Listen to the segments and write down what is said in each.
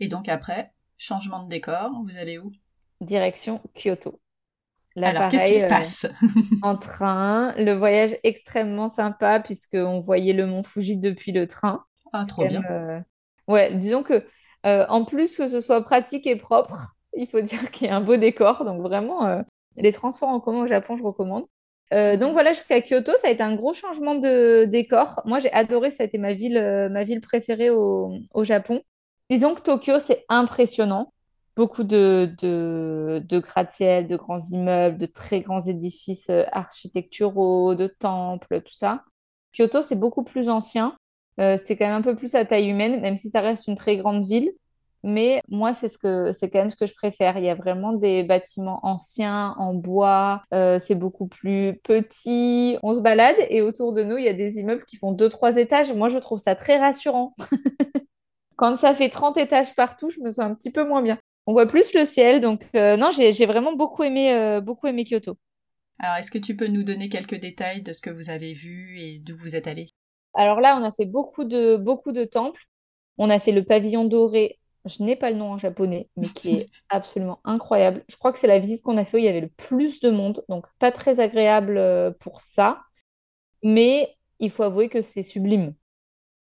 Et donc après, changement de décor, vous allez où? Direction Kyoto. Là, Alors, qu'est-ce qui se euh, passe? En train, le voyage extrêmement sympa puisqu'on voyait le mont Fuji depuis le train. Ah, trop bien. Euh, ouais, disons que en plus que ce soit pratique et propre, il faut dire qu'il y a un beau décor. Donc vraiment, les transports en commun au Japon, je recommande. Euh, donc voilà, jusqu'à Kyoto, ça a été un gros changement de décor. Moi, j'ai adoré, ça a été ma ville, euh, ma ville préférée au, Japon. Disons que Tokyo, c'est impressionnant. Beaucoup de, de, gratte-ciel, de grands immeubles, de très grands édifices euh, architecturaux, de temples, tout ça. Kyoto, c'est beaucoup plus ancien. c'est quand même un peu plus à taille humaine, même si ça reste une très grande ville. Mais moi, c'est ce que c'est quand même ce que je préfère. Il y a vraiment des bâtiments anciens en bois. Euh, c'est beaucoup plus petit. On se balade et autour de nous, il y a des immeubles qui font deux, trois étages. Moi, je trouve ça très rassurant. Quand ça fait 30 étages partout, je me sens un petit peu moins bien. On voit plus le ciel. Donc, euh, non, j'ai vraiment beaucoup aimé, euh, beaucoup aimé Kyoto. Alors, est-ce que tu peux nous donner quelques détails de ce que vous avez vu et d'où vous êtes allé? Alors là, on a fait beaucoup de, beaucoup de temples. On a fait le pavillon doré je n'ai pas le nom en japonais, mais qui est absolument incroyable. Je crois que c'est la visite qu'on a fait où il y avait le plus de monde, donc pas très agréable euh, pour ça. Mais il faut avouer que c'est sublime.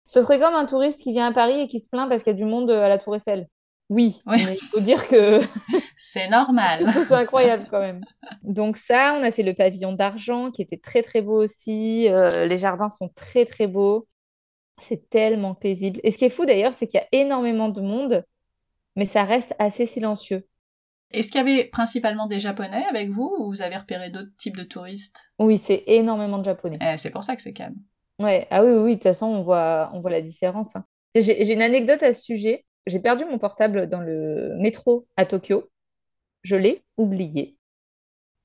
Ce serait comme un touriste qui vient à Paris et qui se plaint parce qu'il y a du monde à la Tour Eiffel. Oui, mais il faut dire que c'est normal. c'est incroyable quand même. Donc ça, on a fait le pavillon d'argent qui était très très beau aussi. Euh, les jardins sont très très beaux. C'est tellement paisible. Et ce qui est fou d'ailleurs, c'est qu'il y a énormément de monde, mais ça reste assez silencieux. Est-ce qu'il y avait principalement des Japonais avec vous ou vous avez repéré d'autres types de touristes? Oui, c'est énormément de Japonais. Eh, c'est pour ça que c'est calme. Ouais, ah oui, oui, de toute façon, on voit, on voit la différence. Hein. J'ai une anecdote à ce sujet. J'ai perdu mon portable dans le métro à Tokyo. Je l'ai oublié.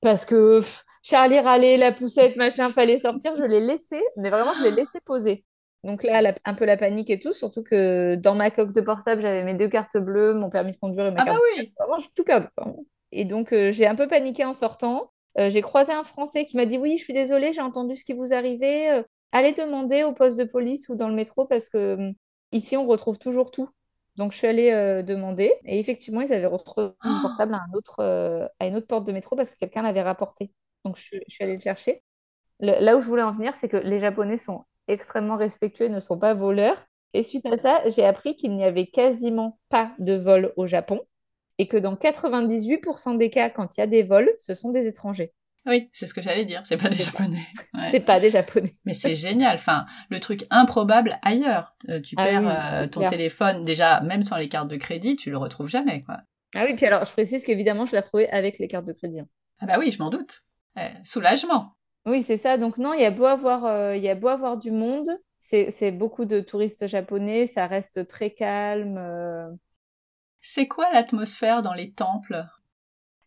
Parce que Charlie râlait, la poussette, machin, fallait sortir. Je l'ai laissé, mais vraiment, je l'ai laissé poser. Donc là, un peu la panique et tout, surtout que dans ma coque de portable, j'avais mes deux cartes bleues, mon permis de conduire et ma ah carte. bah oui Vraiment, j'ai tout perdu. Et donc, euh, j'ai un peu paniqué en sortant. Euh, j'ai croisé un Français qui m'a dit Oui, je suis désolée, j'ai entendu ce qui vous arrivait. Euh, allez demander au poste de police ou dans le métro parce que hum, ici, on retrouve toujours tout. Donc, je suis allée demander et effectivement, ils avaient retrouvé mon ah portable à, un autre, à une autre porte de métro parce que quelqu'un l'avait rapporté. Donc, je, je, suis allée le chercher. là où je voulais en venir, c'est que les Japonais sont extrêmement respectueux et ne sont pas voleurs. Et suite à ça, j'ai appris qu'il n'y avait quasiment pas de vols au Japon et que dans 98% des cas, quand il y a des vols, ce sont des étrangers. Oui, c'est ce que j'allais dire, c'est pas des Japonais. C'est pas des Japonais. Mais c'est génial, enfin, le truc improbable ailleurs. Euh, tu ah perds euh, ton téléphone, déjà, même sans les cartes de crédit, tu le retrouves jamais, quoi. Ah oui, puis alors, je précise qu'évidemment, je l'ai retrouvé avec les cartes de crédit. Hein. Ah bah oui, je m'en doute. Eh, soulagement. Oui, c'est ça. Donc non, il y a beau avoir, euh, il y a beau avoir du monde, c'est beaucoup de touristes japonais, ça reste très calme. C'est quoi l'atmosphère dans les temples?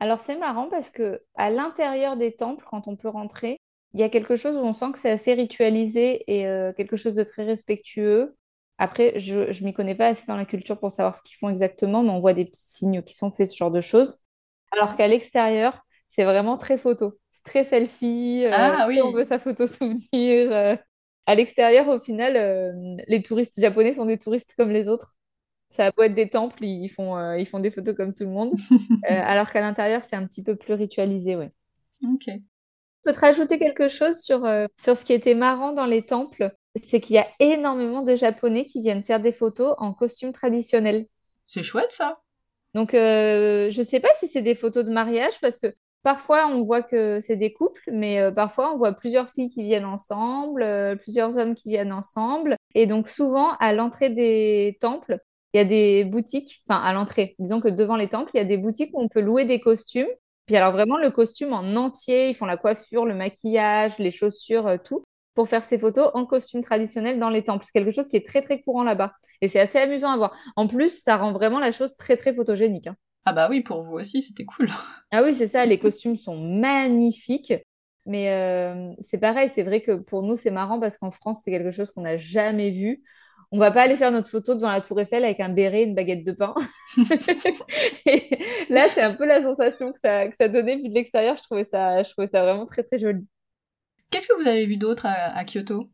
Alors c'est marrant parce que à l'intérieur des temples, quand on peut rentrer, il y a quelque chose où on sent que c'est assez ritualisé et euh, quelque chose de très respectueux. Après, je ne m'y connais pas assez dans la culture pour savoir ce qu'ils font exactement, mais on voit des petits signes qui sont faits, ce genre de choses. Alors qu'à l'extérieur, c'est vraiment très photo très selfie. Euh, ah oui. On veut sa photo souvenir. Euh. À l'extérieur, au final, les touristes japonais sont des touristes comme les autres. Ça beau être des temples, ils font, ils font des photos comme tout le monde. alors qu'à l'intérieur, c'est un petit peu plus ritualisé, ouais. Ok. Je peux te rajouter quelque chose sur, sur ce qui était marrant dans les temples, c'est qu'il y a énormément de Japonais qui viennent faire des photos en costume traditionnel. C'est chouette ça. Donc, je ne sais pas si c'est des photos de mariage, parce que Parfois, on voit que c'est des couples, mais euh, parfois, on voit plusieurs filles qui viennent ensemble, euh, plusieurs hommes qui viennent ensemble. Et donc, souvent, à l'entrée des temples, il y a des boutiques, enfin, à l'entrée, disons que devant les temples, il y a des boutiques où on peut louer des costumes. Puis alors, vraiment, le costume en entier, ils font la coiffure, le maquillage, les chaussures, euh, tout, pour faire ces photos en costume traditionnel dans les temples. C'est quelque chose qui est très, très courant là-bas. Et c'est assez amusant à voir. En plus, ça rend vraiment la chose très, très photogénique. Hein. Ah bah oui, pour vous aussi, c'était cool. Ah oui, c'est ça, les costumes sont magnifiques. Mais euh, c'est pareil, c'est vrai que pour nous, c'est marrant parce qu'en France, c'est quelque chose qu'on n'a jamais vu. On va pas aller faire notre photo devant la Tour Eiffel avec un béret et une baguette de pain. et là, c'est un peu la sensation que ça, que ça donnait vu de l'extérieur. Je trouvais ça, je trouvais ça vraiment très très joli. Qu'est-ce que vous avez vu d'autre à, Kyoto?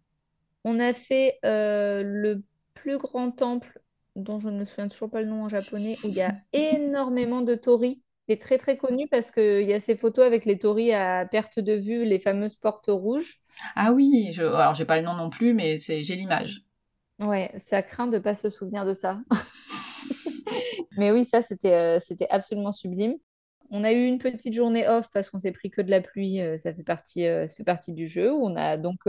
On a fait euh, le plus grand temple dont je ne me souviens toujours pas le nom en japonais, où il y a énormément de torii. Il est très très connu parce qu'il y a ces photos avec les torii à perte de vue, les fameuses portes rouges. Ah oui, je... alors j'ai pas le nom non plus, mais c'est j'ai l'image. Ouais, ça craint de pas se souvenir de ça. mais oui, ça c'était euh, c'était absolument sublime. On a eu une petite journée off parce qu'on s'est pris que de la pluie. Euh, ça fait partie, euh, ça fait partie du jeu. On a donc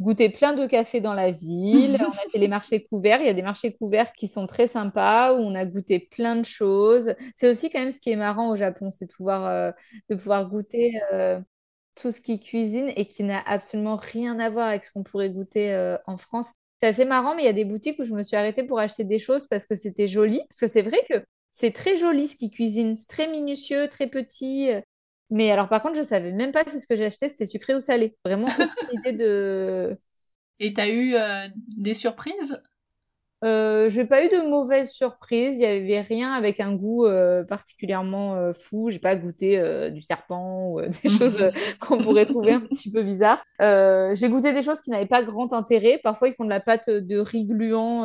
goûté plein de cafés dans la ville. on a fait les marchés couverts. Il y a des marchés couverts qui sont très sympas où on a goûté plein de choses. C'est aussi quand même ce qui est marrant au Japon, c'est de pouvoir, de pouvoir goûter tout ce qui cuisine et qui n'a absolument rien à voir avec ce qu'on pourrait goûter en France. C'est assez marrant, mais il y a des boutiques où je me suis arrêtée pour acheter des choses parce que c'était joli. Parce que c'est vrai que c'est très joli ce qu'ils cuisinent, c'est très minutieux, très petit. Mais alors, par contre, je savais même pas si ce que j'ai acheté c'était sucré ou salé. Vraiment, aucune idée de. Et tu as eu euh, des surprises? Euh, j'ai pas eu de mauvaises surprises. Il n'y avait rien avec un goût euh, particulièrement euh, fou. J'ai pas goûté du serpent ou des choses qu'on pourrait trouver un petit peu bizarres. j'ai goûté des choses qui n'avaient pas grand intérêt. Parfois, ils font de la pâte de riz gluant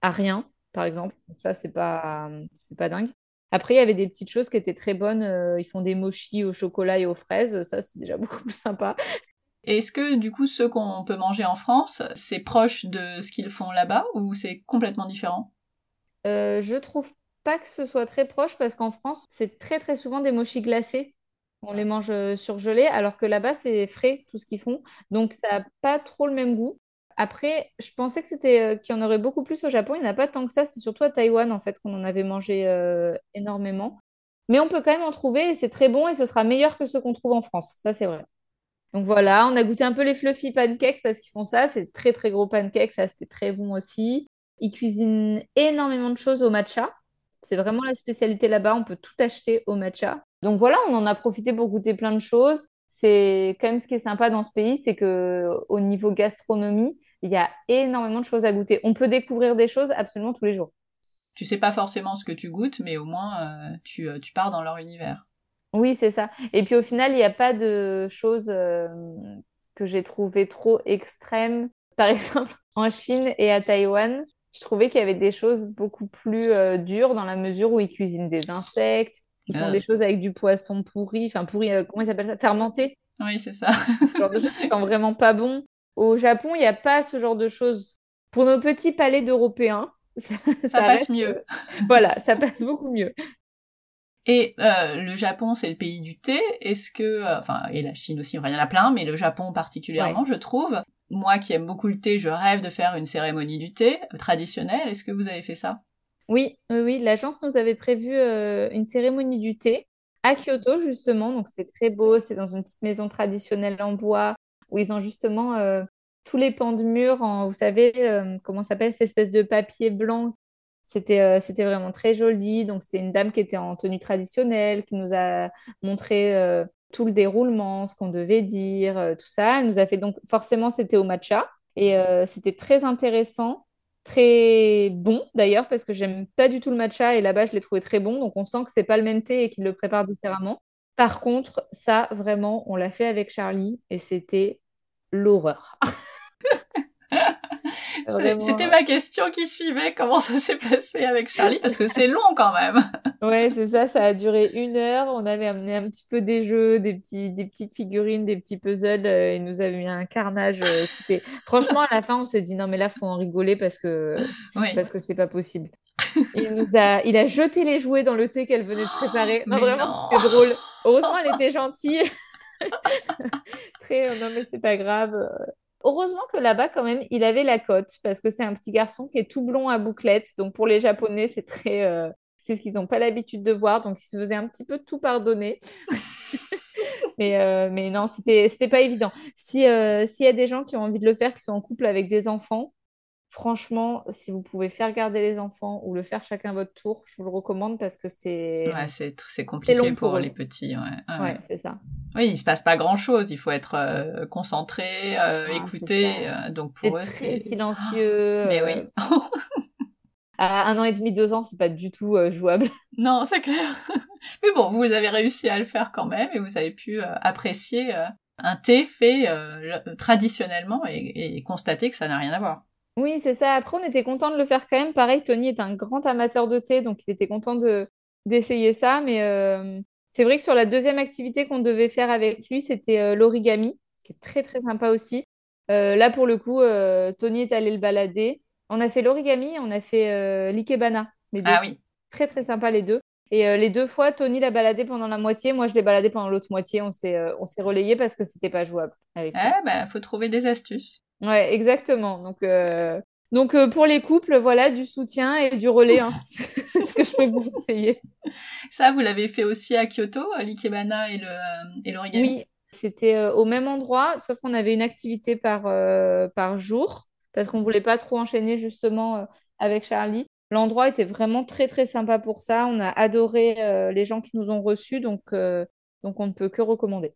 à rien par exemple. ça, c'est pas, c'est pas dingue. Après, il y avait des petites choses qui étaient très bonnes. Euh, ils font des mochis au chocolat et aux fraises. Ça, c'est déjà beaucoup plus sympa. Est-ce que, du coup, ce qu'on peut manger en France, c'est proche de ce qu'ils font là-bas ou c'est complètement différent? Euh, Je trouve pas que ce soit très proche parce qu'en France, c'est très très souvent des mochis glacés. On les mange euh, surgelés, alors que là-bas, c'est frais, tout ce qu'ils font. Donc, ça n'a pas trop le même goût. Après, je pensais que c'était euh, qu'il y en aurait beaucoup plus au Japon. Il n'y en a pas tant que ça. C'est surtout à Taïwan, en fait, qu'on en avait mangé énormément. Mais on peut quand même en trouver et c'est très bon et ce sera meilleur que ce qu'on trouve en France. Ça, c'est vrai. Donc voilà, on a goûté un peu les fluffy pancakes parce qu'ils font ça. C'est très, très gros pancakes. Ça, c'était très bon aussi. Ils cuisinent énormément de choses au matcha. C'est vraiment la spécialité là-bas. On peut tout acheter au matcha. Donc voilà, on en a profité pour goûter plein de choses. C'est quand même ce qui est sympa dans ce pays, c'est que au niveau gastronomie, il y a énormément de choses à goûter. On peut découvrir des choses absolument tous les jours. Tu sais pas forcément ce que tu goûtes, mais au moins euh, euh, tu, pars dans leur univers. Oui, c'est ça. Et puis au final, il n'y a pas de choses euh, que j'ai trouvées trop extrêmes. Par exemple, en Chine et à Taïwan, je trouvais qu'il y avait des choses beaucoup plus dures dans la mesure où ils cuisinent des insectes, ils font des choses avec du poisson pourri, enfin pourri, comment ils s'appellent ça? Fermenté. Oui, c'est ça. ce genre de choses qui sont vraiment pas bon. Au Japon, il n'y a pas ce genre de choses. Pour nos petits palais d'Européens, ça, passe mieux. voilà, ça passe beaucoup mieux. Et euh, le Japon, c'est le pays du thé. Est-ce que, euh, enfin, et la Chine aussi, il y en a plein, mais le Japon particulièrement, je trouve. Moi qui aime beaucoup le thé, je rêve de faire une cérémonie du thé traditionnelle. Est-ce que vous avez fait ça? Oui, oui, oui. L'agence nous avait prévu euh, une cérémonie du thé à Kyoto, justement. Donc, c'était très beau. C'était dans une petite maison traditionnelle en bois où ils ont justement euh, tous les pans de mur en, vous savez, euh, comment s'appelle cette espèce de papier blanc. C'était euh, c'était vraiment très joli. Donc, c'était une dame qui était en tenue traditionnelle, qui nous a montré tout le déroulement, ce qu'on devait dire, tout ça. Elle nous a fait donc, forcément, c'était au matcha. Et c'était très intéressant très bon d'ailleurs parce que j'aime pas du tout le matcha et là-bas je l'ai trouvé très bon donc on sent que c'est pas le même thé et qu'il le prépare différemment par contre, ça, vraiment, on l'a fait avec Charlie et c'était l'horreur. C'était ma question qui suivait, comment ça s'est passé avec Charlie, parce que c'est long quand même. ouais, c'est ça, ça a duré une heure. On avait amené un petit peu des jeux, des, petits, des petites figurines, des petits puzzles, euh, et nous avions eu un carnage. Euh, franchement, à la fin, on s'est dit non, mais là, faut en rigoler parce que parce que c'est pas possible. il nous a, il a jeté les jouets dans le thé qu'elle venait de préparer. vraiment, c'était drôle. Heureusement, elle était gentille. Très, non mais c'est pas grave. Heureusement que là-bas, quand même, il avait la cote parce que c'est un petit garçon qui est tout blond à bouclettes. Donc pour les Japonais, c'est très, euh, c'est ce qu'ils n'ont pas l'habitude de voir. Donc il se faisait un petit peu tout pardonner. mais, euh, mais non, c'était, c'était pas évident. Si euh, s'il y a des gens qui ont envie de le faire, qui sont en couple avec des enfants, Franchement, si vous pouvez faire garder les enfants ou le faire chacun votre tour, je vous le recommande parce que c'est. Ouais, c'est compliqué pour, les petits. Ouais, ouais. c'est ça. Oui, il se passe pas grand chose. Il faut être euh, concentré, euh, ah, écouter. Euh, donc pour eux, c'est silencieux. Mais oui. à un an et demi, deux ans, c'est pas du tout jouable. Non, c'est clair. Mais bon, vous avez réussi à le faire quand même et vous avez pu apprécier un thé fait traditionnellement et, et constater que ça n'a rien à voir. Oui, c'est ça. Après, on était content de le faire quand même. Pareil, Tony est un grand amateur de thé, donc il était content de d'essayer ça. Mais euh, c'est vrai que sur la deuxième activité qu'on devait faire avec lui, c'était euh, l'origami, qui est très très sympa aussi. Euh, là, pour le coup, Tony est allé le balader. On a fait l'origami, on a fait l'ikebana, les deux. Ah oui. Très très sympa les deux. Et les deux fois, Tony l'a baladé pendant la moitié, moi je l'ai baladé pendant l'autre moitié. On s'est on s'est relayé parce que c'était pas jouable. Avec bah, faut trouver des astuces. Ouais, exactement. Donc, euh, donc euh, pour les couples, voilà, du soutien et du relais, hein, ce que je peux vous conseiller. Ça, vous l'avez fait aussi à Kyoto, l'ikebana et le et l'origami? Oui, c'était euh, au même endroit, sauf qu'on avait une activité par, par jour, parce qu'on voulait pas trop enchaîner justement avec Charlie. L'endroit était vraiment très très sympa pour ça. On a adoré les gens qui nous ont reçus, donc, donc on ne peut que recommander.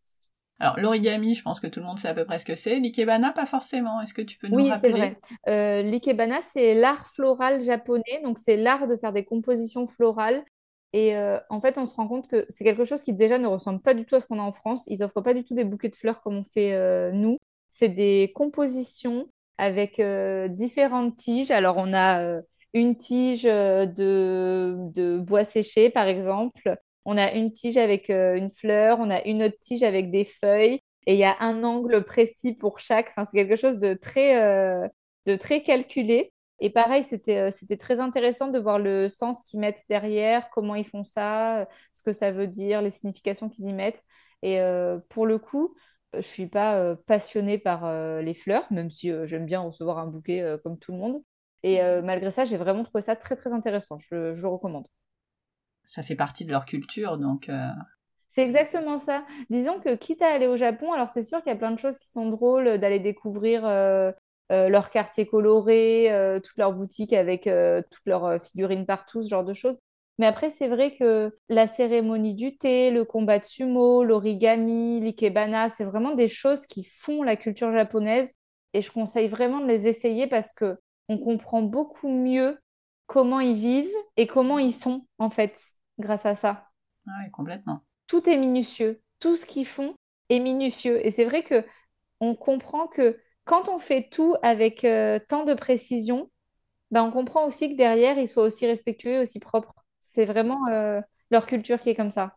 Alors, l'origami, je pense que tout le monde sait à peu près ce que c'est. L'ikebana, pas forcément. Est-ce que tu peux nous rappeler Oui, c'est vrai. Euh, l'ikebana, c'est l'art floral japonais. Donc, c'est l'art de faire des compositions florales. Et euh, en fait, on se rend compte que c'est quelque chose qui déjà ne ressemble pas du tout à ce qu'on a en France. Ils offrent pas du tout des bouquets de fleurs comme on fait euh, nous. C'est des compositions avec différentes tiges. Alors, on a une tige de, de bois séché, par exemple. On a une tige avec euh, une fleur, on a une autre tige avec des feuilles, et il y a un angle précis pour chaque. Enfin, c'est quelque chose de très, euh, de très calculé. Et pareil, c'était euh, très intéressant de voir le sens qu'ils mettent derrière, comment ils font ça, ce que ça veut dire, les significations qu'ils y mettent. Et pour le coup, je suis pas passionnée par les fleurs, même si j'aime bien recevoir un bouquet comme tout le monde. Et malgré ça, j'ai vraiment trouvé ça très très intéressant. je le recommande ça fait partie de leur culture, donc. Euh. C'est exactement ça. Disons que quitte à aller au Japon, alors c'est sûr qu'il y a plein de choses qui sont drôles d'aller découvrir euh, euh, leur quartier coloré, toutes leurs boutiques avec toutes leurs figurines partout, ce genre de choses. Mais après, c'est vrai que la cérémonie du thé, le combat de sumo, l'origami, l'ikebana, c'est vraiment des choses qui font la culture japonaise. Et je conseille vraiment de les essayer parce que on comprend beaucoup mieux comment ils vivent et comment ils sont, en fait, grâce à ça. Ah oui, complètement. Tout est minutieux. Tout ce qu'ils font est minutieux. Et c'est vrai que on comprend que quand on fait tout avec euh, tant de précision, ben on comprend aussi que derrière, ils soient aussi respectueux, aussi propres. C'est vraiment euh, leur culture qui est comme ça.